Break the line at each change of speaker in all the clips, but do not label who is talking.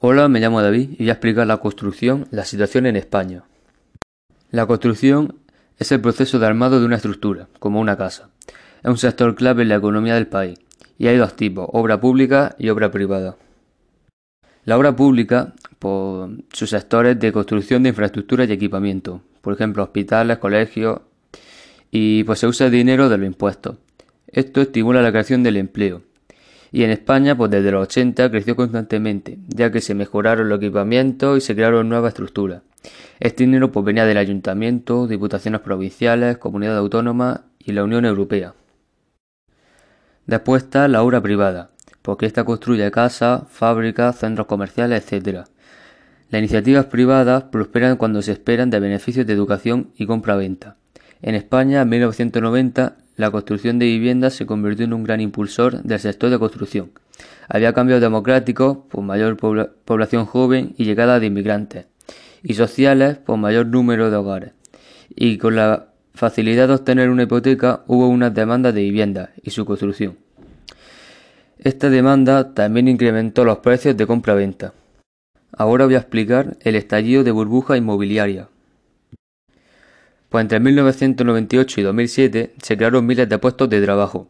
Hola, me llamo David y voy a explicar la construcción, la situación en España. La construcción es el proceso de armado de una estructura, como una casa. Es un sector clave en la economía del país y hay dos tipos, obra pública y obra privada. La obra pública, por sus sectores de construcción de infraestructuras y equipamiento, por ejemplo, hospitales, colegios, y pues se usa dinero de los impuestos. Esto estimula la creación del empleo y en España, pues desde los 80 creció constantemente, ya que se mejoraron los equipamientos y se crearon nuevas estructuras. Este dinero pues venía del ayuntamiento, diputaciones provinciales, comunidades autónomas y la Unión Europea. Después está la obra privada, porque esta construye casas, fábricas, centros comerciales, etc. Las iniciativas privadas prosperan cuando se esperan de beneficios de educación y compra-venta. En España, en 1990, la construcción de viviendas se convirtió en un gran impulsor del sector de construcción. Había cambios democráticos por mayor población joven y llegada de inmigrantes, y sociales por mayor número de hogares. Y con la facilidad de obtener una hipoteca hubo una demanda de viviendas y su construcción. Esta demanda también incrementó los precios de compra-venta. Ahora voy a explicar el estallido de burbuja inmobiliaria. Pues entre 1998 y 2007 se crearon miles de puestos de trabajo.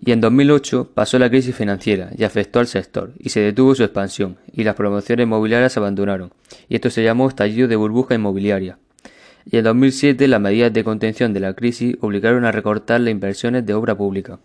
Y en 2008 pasó la crisis financiera y afectó al sector y se detuvo su expansión y las promociones inmobiliarias se abandonaron. Y esto se llamó estallido de burbuja inmobiliaria. Y en 2007 las medidas de contención de la crisis obligaron a recortar las inversiones de obra pública.